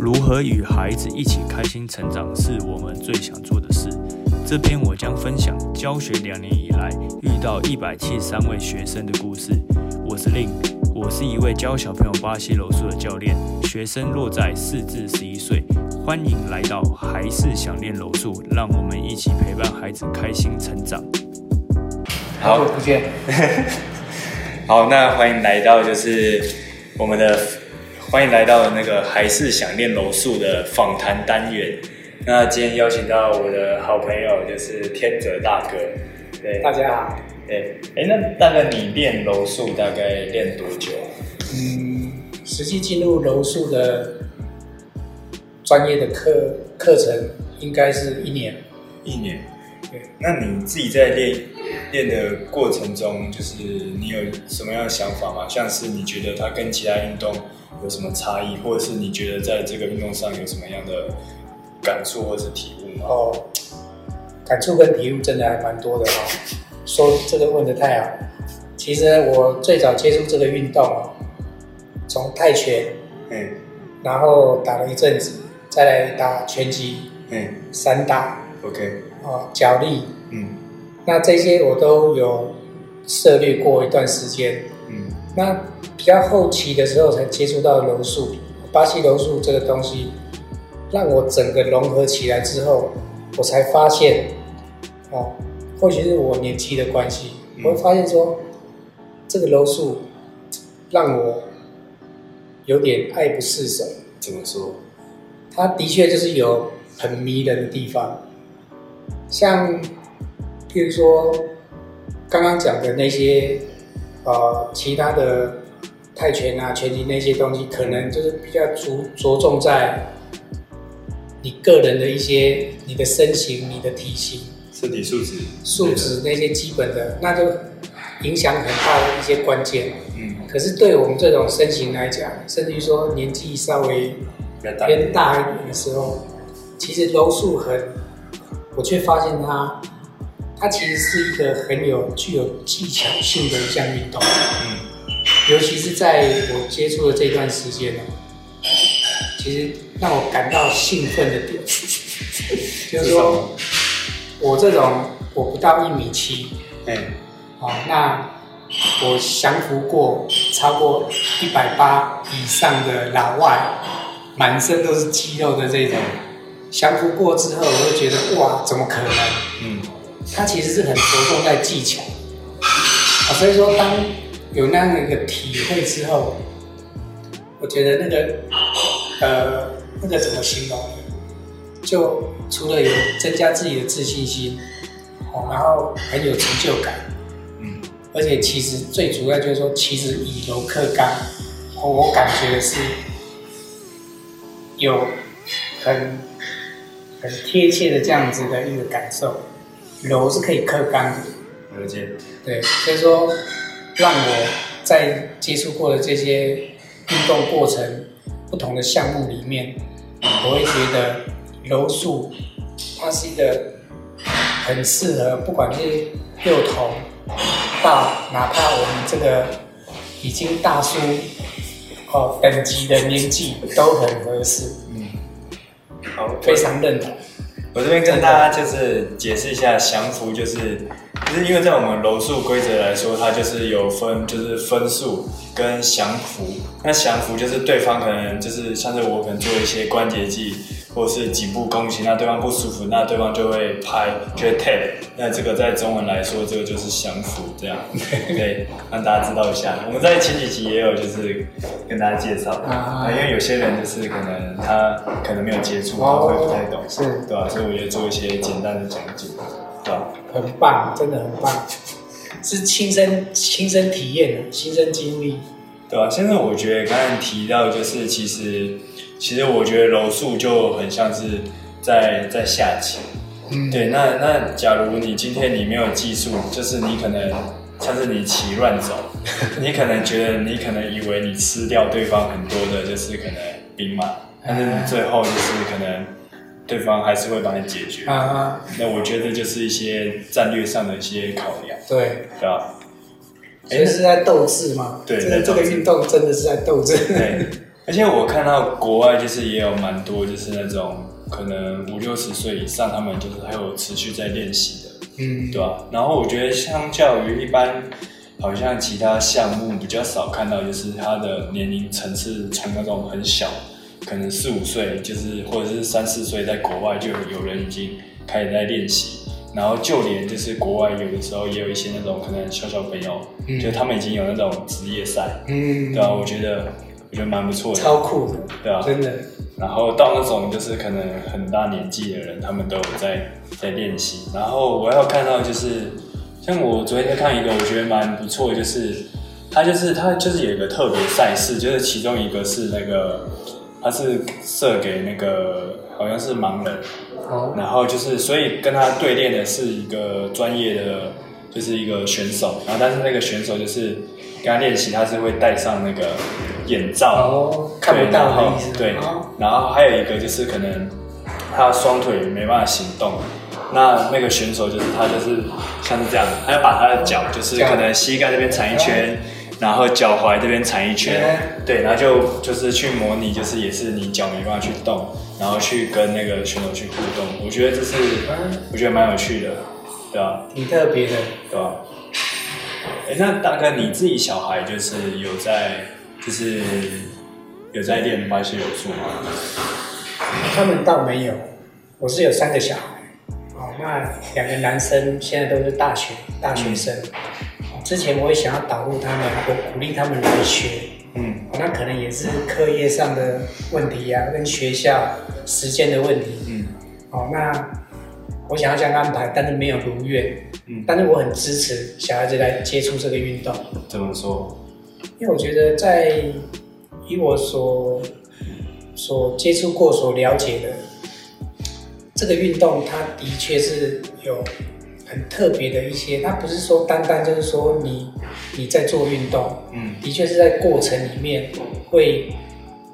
如何与孩子一起开心成长，是我们最想做的事。这边我将分享教学两年以来遇到一百七十三位学生的故事。我是令，我是一位教小朋友巴西柔术的教练，学生落在四至十一岁。欢迎来到还是想练柔术，让我们一起陪伴孩子开心成长。好不见，好，那欢迎来到就是我们的欢迎来到那个还是想练柔术的访谈单元。那今天邀请到我的好朋友就是天泽大哥，对，大家好，对，哎，那大概你练柔术大概练多久？嗯，实际进入柔术的专业的课课程应该是一年，一年。对，那你自己在练练的过程中，就是你有什么样的想法吗？像是你觉得它跟其他运动有什么差异，或者是你觉得在这个运动上有什么样的感触或是体悟吗？哦，感触跟体悟真的还蛮多的哦。说这个问的太好，其实我最早接触这个运动哦，从泰拳，嗯，然后打了一阵子，再来打拳击，嗯，散打，OK。哦，脚力，嗯，那这些我都有涉猎过一段时间，嗯，那比较后期的时候才接触到柔术，巴西柔术这个东西，让我整个融合起来之后，我才发现，哦，或许是我年纪的关系，我会发现说，这个柔术让我有点爱不释手。怎么说？它的确就是有很迷人的地方。像，譬如说刚刚讲的那些，呃，其他的泰拳啊、拳击那些东西，可能就是比较着着重在你个人的一些、你的身形、你的体型、身体素质、素质那些基本的，那就影响很大的一些关键。嗯。可是对我们这种身形来讲，甚至于说年纪稍微偏大一点的时候，其实柔术很。我却发现它，它其实是一个很有具有技巧性的一项运动。嗯，尤其是在我接触的这段时间呢，其实让我感到兴奋的点，就是说，我这种我不到一米七，嗯，好，那我降服过超过一百八以上的老外，满身都是肌肉的这种。降服过之后，我会觉得哇，怎么可能？嗯，它其实是很着重在技巧啊。所以说，当有那样一个体会之后，我觉得那个呃，那个怎么形容？就除了有增加自己的自信心，哦，然后很有成就感，嗯，而且其实最主要就是说，其实以柔克刚，我感觉是有很。很贴切的这样子的一个感受，柔是可以克刚的，了解。对，所以说让我在接触过的这些运动过程不同的项目里面，我会觉得柔术它是一个很适合，不管是幼童到哪怕我们这个已经大叔哦等级的年纪都很合适。嗯，好非常认同。我这边跟大家就是解释一下，降服就是，就是因为在我们柔术规则来说，它就是有分，就是分数跟降服。那降服就是对方可能就是像是我可能做一些关节技。或是颈部攻击，那对方不舒服，那对方就会拍，就会 tap。那这个在中文来说，这个就是降服，这样 对，让大家知道一下。我们在前几集也有就是跟大家介绍，啊，因为有些人就是可能他可能没有接触，他会不太懂，是，对吧？所以我就做一些简单的讲解，对吧？很棒，真的很棒，是亲身亲身体验的，亲身经历，对啊？现在我觉得刚才提到就是其实。其实我觉得柔术就很像是在在下棋，嗯对。那那假如你今天你没有技术，就是你可能像是你棋乱走，你可能觉得你可能以为你吃掉对方很多的，就是可能兵马，但是你最后就是可能对方还是会帮你解决。啊那我觉得就是一些战略上的一些考量。对，对吧？哎，是在斗智吗？对，这个这个运动真的是在斗智。对。而且我看到国外就是也有蛮多就是那种可能五六十岁以上，他们就是还有持续在练习的，嗯，对吧？然后我觉得相较于一般，好像其他项目比较少看到，就是他的年龄层次从那种很小，可能四五岁，就是或者是三四岁，在国外就有人已经开始在练习。然后就连就是国外有的时候也有一些那种可能小小朋友，就他们已经有那种职业赛，嗯，对啊，我觉得我觉得蛮不错的，超酷的，对啊，真的。然后到那种就是可能很大年纪的人，他们都有在在练习。然后我要看到就是像我昨天在看一个，我觉得蛮不错，就是他就是他就是有一个特别赛事，就是其中一个是那个他是设给那个好像是盲人。然后就是，所以跟他对练的是一个专业的，就是一个选手。然后，但是那个选手就是跟他练习，他是会戴上那个眼罩，哦看不到的意思。对，然后还有一个就是可能他双腿没办法行动，那那个选手就是他就是像是这样，他要把他的脚就是可能膝盖这边缠一圈。然后脚踝这边缠一圈，对，然后就就是去模拟，就是也是你脚没办法去动，然后去跟那个选手去互动。我觉得这是，我觉得蛮有趣的，对吧？挺特别的，对吧？哎，那大哥你自己小孩就是有在，就是有在练巴西柔术吗？他们倒没有，我是有三个小孩，哦，那两个男生现在都是大学大学生。之前我也想要导入他们，我鼓励他们来学，嗯，那可能也是课业上的问题呀，跟学校时间的问题，嗯，哦，那我想要这样安排，但是没有如愿，嗯，但是我很支持小孩子来接触这个运动。怎么说？因为我觉得在以我所所接触过、所了解的这个运动，它的确是有。很特别的一些，它不是说单单就是说你你在做运动，嗯，的确是在过程里面会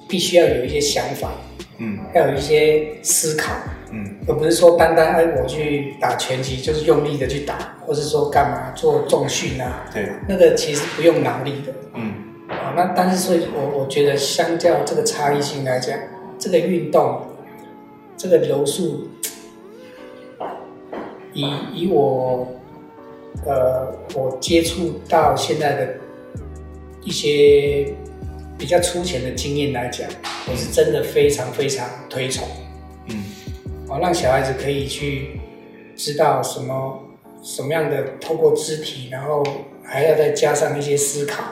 必须要有一些想法，嗯，要有一些思考，嗯，而不是说单单哎我去打拳击就是用力的去打，或是说干嘛做重训啊，对，那个其实不用脑力的，嗯，啊，那但是所以我我觉得相较这个差异性来讲，这个运动这个柔术。以以我，呃，我接触到现在的一些比较粗浅的经验来讲，我是真的非常非常推崇，嗯，哦，让小孩子可以去知道什么什么样的透过肢体，然后还要再加上一些思考，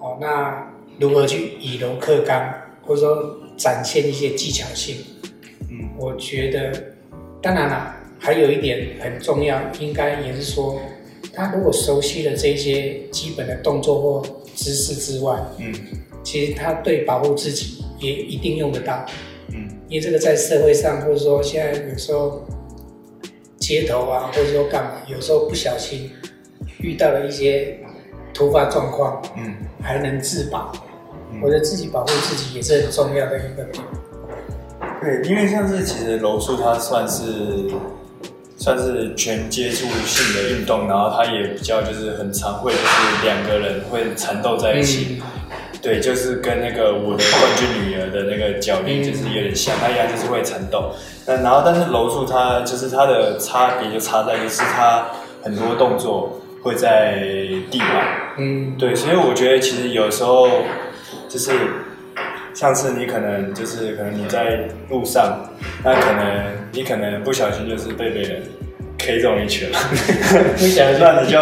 哦，那如何去以柔克刚，或者说展现一些技巧性，嗯，我觉得，当然了。还有一点很重要，应该也是说，他如果熟悉了这些基本的动作或姿势之外，嗯，其实他对保护自己也一定用得到，嗯，因为这个在社会上或者说现在有时候街头啊，或者说干嘛，有时候不小心遇到了一些突发状况，嗯，还能自保，或者自己保护自己也是很重要的一个点。对，因为像是其实柔术它算是。算是全接触性的运动，然后它也比较就是很常会就是两个人会缠斗在一起，对，就是跟那个我的冠军女儿的那个教练就是有点像，他一样就是会缠斗。那然后但是柔术它就是它的差别就差在就是它很多动作会在地板，嗯，对，所以我觉得其实有时候就是。上次你可能就是可能你在路上，那可能你可能不小心就是被别人 K 中一拳，不小心，那你就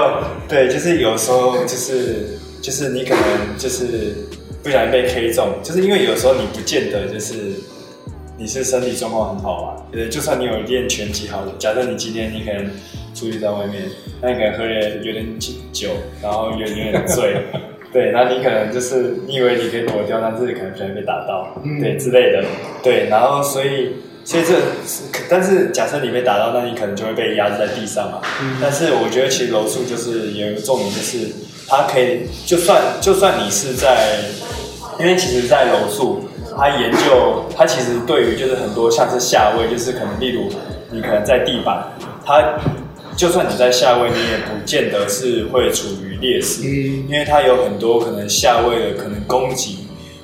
对，就是有时候就是就是你可能就是不小心被 K 中，就是因为有时候你不见得就是你是身体状况很好嘛，对，就算你有练拳击好了，假设你今天你可能出去在外面，那你可能喝点有点酒，然后有点醉。对，那你可能就是你以为你可以躲掉，但是可能不小心被打到，对之类的。对，然后所以所以这，但是假设你被打到，那你可能就会被压制在地上嘛。但是我觉得其实柔术就是有一个重点，就是它可以就算就算你是在，因为其实，在柔术，它研究它其实对于就是很多像是下位，就是可能例如你可能在地板，它。就算你在下位，你也不见得是会处于劣势，因为它有很多可能下位的可能攻击，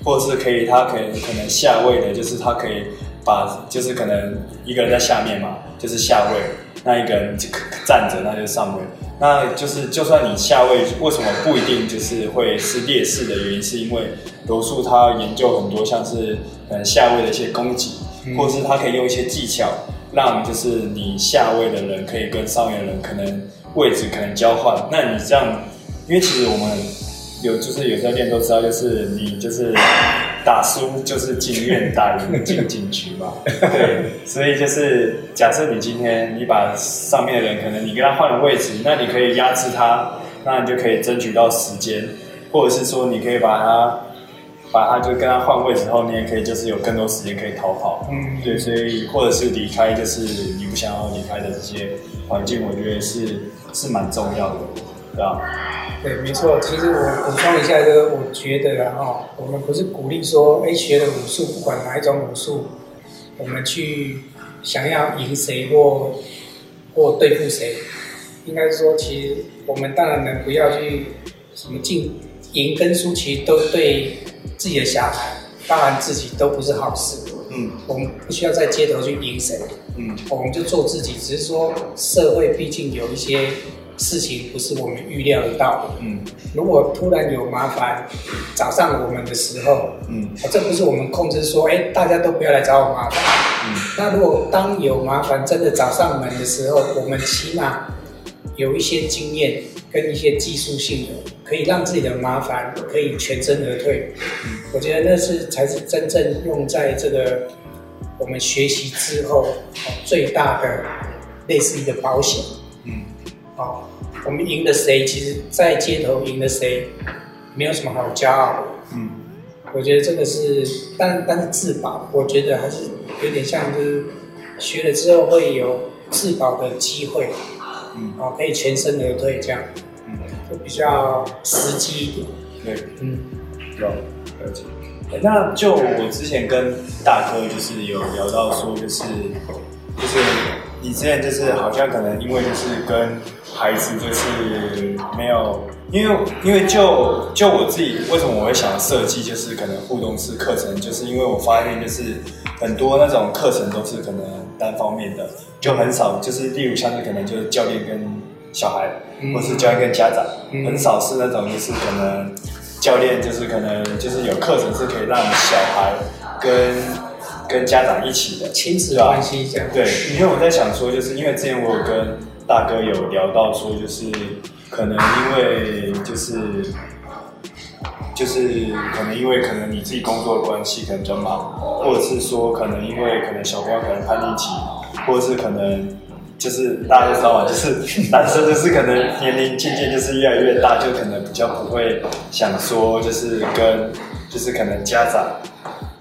或者是可以他可以可能下位的，就是他可以把就是可能一个人在下面嘛，就是下位，那一个人就站着那就是上位。那就是就算你下位，为什么不一定就是会是劣势的原因，是因为柔术它研究很多像是嗯下位的一些攻击，或是他可以用一些技巧，让就是你下位的人可以跟上位的人可能位置可能交换。那你这样，因为其实我们有就是有在练都知道，就是你就是打输就是进院打赢进警局嘛。对，所以就是假设你今天你把上面的人可能你跟他换了位置，那你可以压制他，那你就可以争取到时间，或者是说你可以把他把他就跟他换位之后，你也可以就是有更多时间可以逃跑。嗯，对，所以或者是离开就是你不想要离开的这些环境，我觉得是是蛮重要的，对吧？对，没错。其实我补充一下，就是我觉得啊，哈，我们不是鼓励说，哎，学了武术，不管哪一种武术，我们去想要赢谁或或对付谁，应该说，其实我们当然能不要去什么进赢跟输，其实都对自己的小孩，当然自己都不是好事。嗯，我们不需要在街头去赢谁。嗯，我们就做自己。只是说，社会毕竟有一些。事情不是我们预料得到的。嗯，如果突然有麻烦找上我们的时候，嗯，这不是我们控制说，哎，大家都不要来找我麻烦。嗯，那如果当有麻烦真的找上门的时候，我们起码有一些经验跟一些技术性的，可以让自己的麻烦可以全身而退。嗯，我觉得那是才是真正用在这个我们学习之后最大的类似一个保险。嗯。好，我们赢了谁？其实，在街头赢了谁，没有什么好骄傲的。嗯，我觉得这个是，但但是自保，我觉得还是有点像，就是学了之后会有自保的机会。嗯，哦，可以全身而退这样。嗯，就比较实际一点。对，嗯，有了解。那就我之前跟大哥就是有聊到说，就是就是。你之前就是好像可能因为就是跟孩子就是没有，因为因为就就我自己为什么我会想设计就是可能互动式课程，就是因为我发现就是很多那种课程都是可能单方面的，就很少就是例如像是可能就是教练跟小孩，或是教练跟家长，很少是那种就是可能教练就是可能就是有课程是可以让小孩跟。跟家长一起的亲子关系这样。对，因为我在想说，就是因为之前我有跟大哥有聊到说，就是可能因为就是就是可能因为可能你自己工作的关系可能比较忙，或者是说可能因为可能小朋友可能叛逆期，或者是可能就是大家都知道嘛，就是男生就是可能年龄渐渐就是越来越大，就可能比较不会想说就是跟就是可能家长。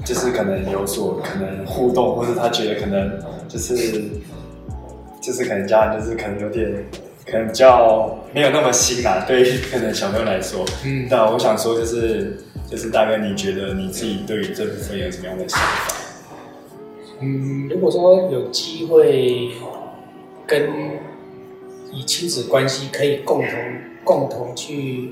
就是可能有所可能互动，或是他觉得可能就是就是可能家人就是可能有点可能比较没有那么新啊，对于可能小朋友来说，嗯，那我想说就是就是大概你觉得你自己对于这部分有什么样的想法？嗯，如果说有机会跟以亲子关系可以共同共同去。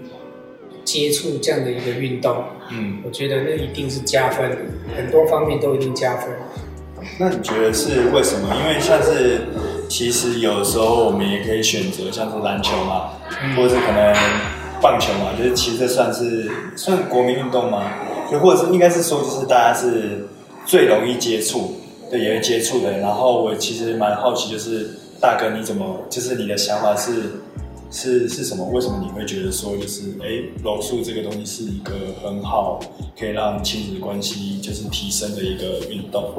接触这样的一个运动，嗯，我觉得那一定是加分，很多方面都一定加分。那你觉得是为什么？因为像是其实有时候我们也可以选择像是篮球嘛，或者是可能棒球嘛，就是其实这算是算国民运动吗？就或者是应该是说，就是大家是最容易接触，对，也会接触的。然后我其实蛮好奇，就是大哥你怎么，就是你的想法是？是是什么？为什么你会觉得说，就是哎，柔术这个东西是一个很好可以让亲子关系就是提升的一个运动？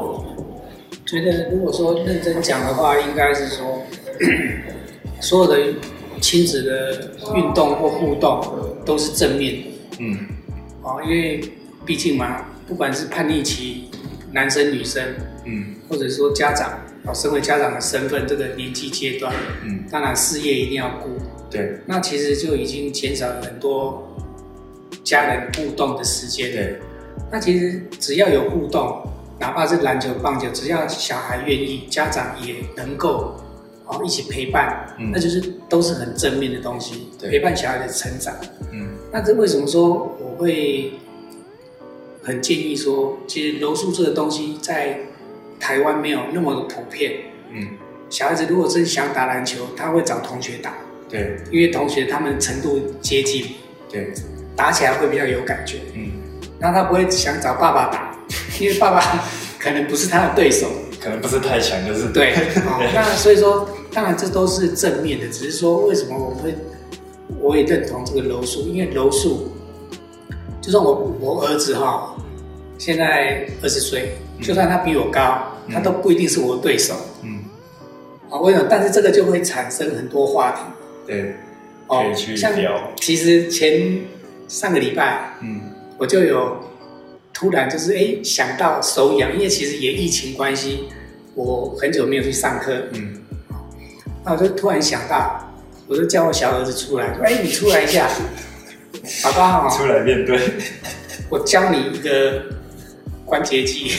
觉得如果说认真讲的话，应该是说，所有的亲子的运动或互动都是正面的。嗯，哦，因为毕竟嘛，不管是叛逆期，男生女生，嗯，或者说家长，哦，身为家长的身份，这个年纪阶段，嗯，当然事业一定要顾。对，那其实就已经减少了很多家人互动的时间。对，那其实只要有互动，哪怕是篮球、棒球，只要小孩愿意，家长也能够哦一起陪伴，那就是都是很正面的东西，陪伴小孩的成长。嗯，那这为什么说我会很建议说，其实柔术这个东西在台湾没有那么的普遍。嗯，小孩子如果真想打篮球，他会找同学打。对，因为同学他们程度接近。对，打起来会比较有感觉。嗯，那他不会想找爸爸打，因为爸爸可能不是他的对手，可能不是太强，就是对。那所以说，当然这都是正面的，只是说为什么我们会，我也认同这个柔术，因为柔术，就算我我儿子哈，现在二十岁，就算他比我高，他都不一定是我的对手。嗯，啊，为什么？但是这个就会产生很多话题。对。哦，像其实前上个礼拜，嗯，我就有突然就是哎想到手痒，因为其实也疫情关系，我很久没有去上课，嗯，那我就突然想到，我就叫我小儿子出来，说哎你出来一下，爸爸出来面对，我教你一个关节技，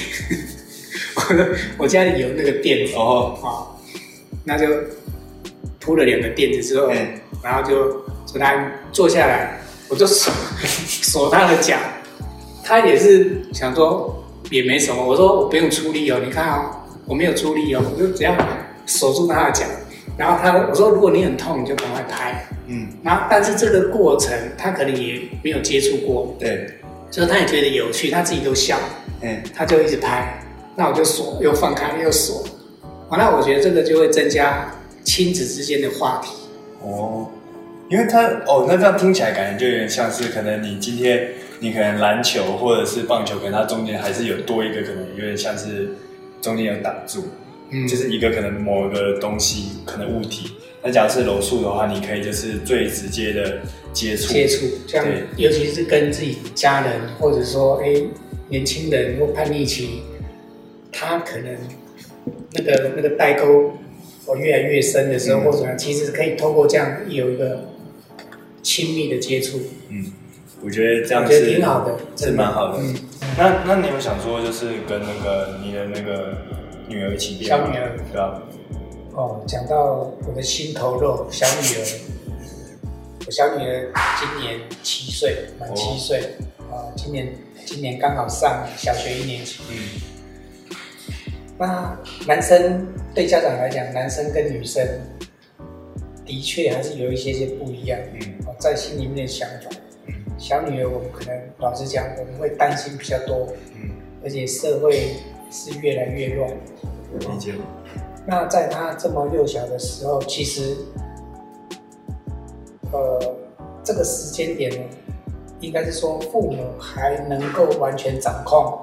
我我家里有那个垫子哦，好，那就铺了两个垫子之后。然后就说他坐下来，我就锁锁 他的脚，他也是想说也没什么。我说我不用出力哦，你看啊，我没有出力哦，我就只要锁住他的脚。然后他我说如果你很痛，你就赶快拍。嗯。然后但是这个过程他可能也没有接触过，对，所以他也觉得有趣，他自己都笑。嗯。他就一直拍，那我就锁，又放开，又锁。好，那我觉得这个就会增加亲子之间的话题。哦，因为他哦，那这样听起来感觉就有点像是，可能你今天你可能篮球或者是棒球，可能它中间还是有多一个，可能有点像是中间有挡住，嗯，就是一个可能某个东西，可能物体。那假如是柔术的话，你可以就是最直接的接触接触，这样，尤其是跟自己家人，或者说哎年轻人或叛逆期，他可能那个那个代沟。哦越来越深的时候，或者其实可以透过这样有一个亲密的接触。嗯，我觉得这样是挺好的，是蛮好的。嗯，那那你有想说，就是跟那个你的那个女儿一起小女儿，对吧？哦，讲到我的心头肉，小女儿，我小女儿今年七岁，满七岁啊，今年今年刚好上小学一年级。嗯。那男生对家长来讲，男生跟女生的确还是有一些些不一样。嗯，在心里面的想法。嗯，小女儿，我们可能老实讲，我们会担心比较多。嗯，而且社会是越来越乱。理解。那在她这么幼小的时候，其实，呃，这个时间点呢，应该是说父母还能够完全掌控。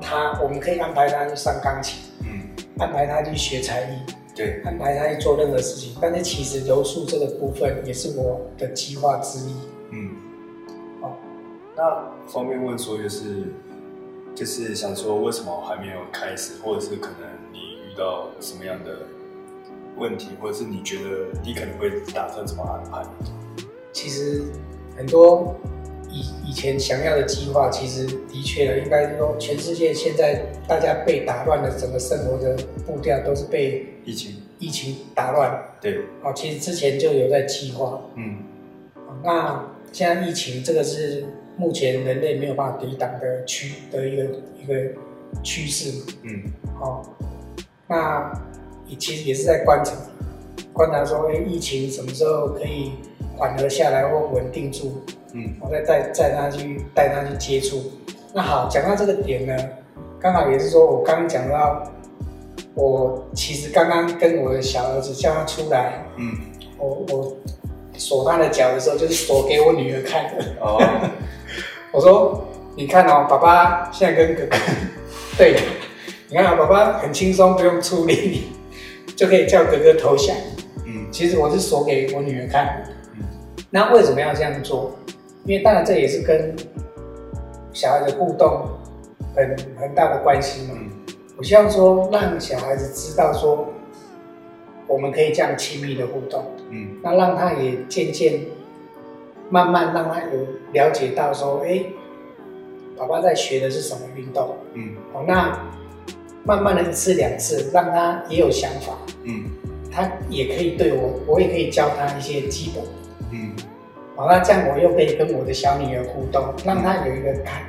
他，我们可以安排他去上钢琴，嗯，安排他去学才艺，对，安排他去做任何事情。但是其实柔术这个部分也是我的计划之一，那方便问说就是，就是想说为什么还没有开始，或者是可能你遇到什么样的问题，或者是你觉得你可能会打算怎么安排？其实很多。以以前想要的计划，其实的确应该说，全世界现在大家被打乱的整个生活的步调，都是被疫情疫情打乱。对，哦，其实之前就有在计划。嗯，那现在疫情这个是目前人类没有办法抵挡的趋的一个一个趋势。嗯，好，那也其实也是在观察，观察说，哎，疫情什么时候可以缓和下来或稳定住？嗯，我再带带他去带他去接触。那好，讲到这个点呢，刚好也是说我刚刚讲到，我其实刚刚跟我的小儿子叫他出来，嗯，我我锁他的脚的时候，就是锁给我女儿看的。哦，我说你看哦，爸爸现在跟哥哥，对，你看啊，爸爸很轻松，不用出力，就可以叫哥哥投降。嗯，其实我是说给我女儿看。嗯，那为什么要这样做？因为当然这也是跟小孩的互动很很大的关系嘛。我希望说让小孩子知道说，我们可以这样亲密的互动。嗯，那让他也渐渐慢慢让他有了解到说，哎，宝宝在学的是什么运动？嗯，好，那慢慢的一次两次，让他也有想法。嗯，他也可以对我，我也可以教他一些基本。嗯。好，那这样我又可以跟我的小女儿互动，让她有一个看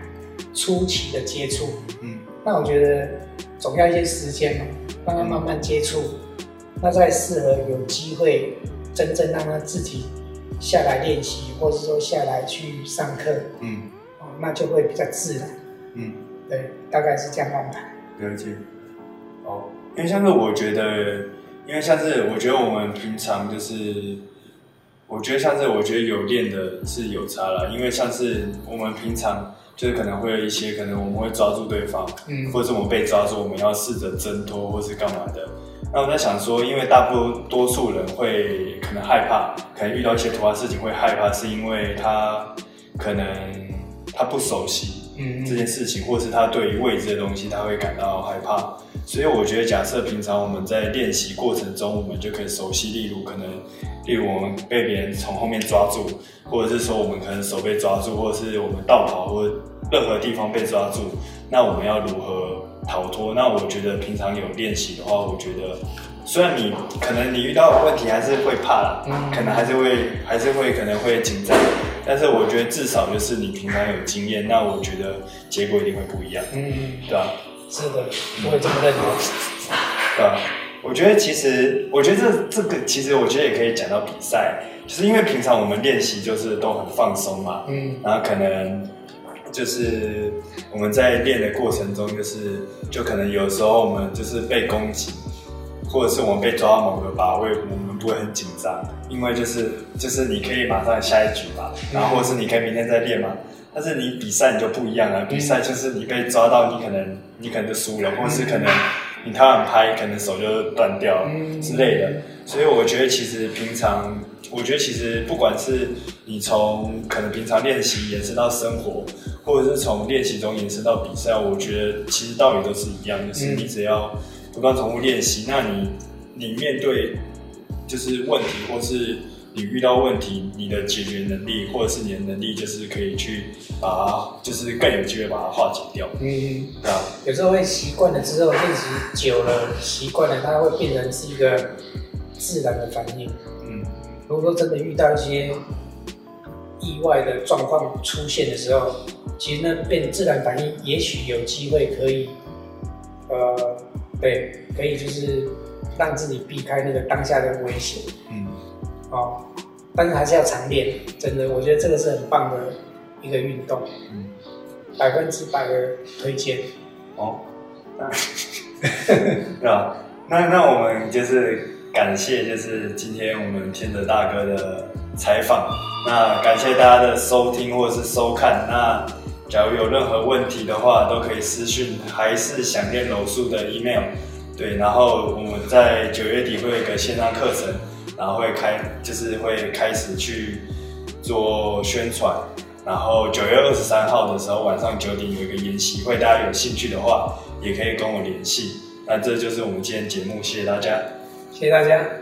初期的接触，嗯，那我觉得总要一些时间嘛，让他慢慢接触，那再适合有机会真正让他自己下来练习，或者说下来去上课，嗯，哦，那就会比较自然，嗯，对，大概是这样安排。了解。哦，因为像是我觉得，因为像是我觉得我们平常就是，我觉得像是我觉得有练的是有差了，因为像是我们平常。就是可能会有一些，可能我们会抓住对方，嗯，或者是我们被抓住，我们要试着挣脱，或是干嘛的。那我在想说，因为大部多数人会可能害怕，可能遇到一些突发事情会害怕，是因为他可能他不熟悉这件事情，或是他对于未知的东西他会感到害怕。所以我觉得，假设平常我们在练习过程中，我们就可以熟悉，例如可能，例如我们被别人从后面抓住，或者是说我们可能手被抓住，或者是我们倒跑，或任何地方被抓住，那我们要如何逃脱？那我觉得平常有练习的话，我觉得虽然你可能你遇到问题还是会怕啦，可能还是会还是会可能会紧张，但是我觉得至少就是你平常有经验，那我觉得结果一定会不一样，嗯，对吧？是的，我也这么认同。对吧？我觉得其实，我觉得这这个其实，我觉得也可以讲到比赛，就是因为平常我们练习就是都很放松嘛，嗯，然后可能就是我们在练的过程中，就是就可能有时候我们就是被攻击，或者是我们被抓到某个把位，我们不会很紧张，因为就是就是你可以马上下一局嘛，然后或者是你可以明天再练嘛。但是你比赛你就不一样了，比赛就是你被抓到，你可能你可能就输了，或者是可能你太晚拍，可能手就断掉之类的。所以我觉得其实平常，我觉得其实不管是你从可能平常练习延伸到生活，或者是从练习中延伸到比赛，我觉得其实道理都是一样，就是你只要不断重复练习，那你你面对就是问题或是。你遇到问题，你的解决能力或者是你的能力，就是可以去把它，就是更有机会把它化解掉。嗯，对啊。有时候会习惯了之后，练习久了，习惯了，它会变成是一个自然的反应。嗯，如果说真的遇到一些意外的状况出现的时候，其实那变自然反应，也许有机会可以，呃，对，可以就是让自己避开那个当下的危险。嗯。哦，但是还是要常练，真的，我觉得这个是很棒的一个运动，嗯，百分之百的推荐。哦，对吧？那那我们就是感谢，就是今天我们天德大哥的采访。那感谢大家的收听或者是收看。那假如有任何问题的话，都可以私讯，还是想念柔术的 email。对，然后我们在九月底会有一个线上课程。然后会开，就是会开始去做宣传，然后九月二十三号的时候晚上九点有一个研习会，大家有兴趣的话也可以跟我联系。那这就是我们今天节目，谢谢大家，谢谢大家。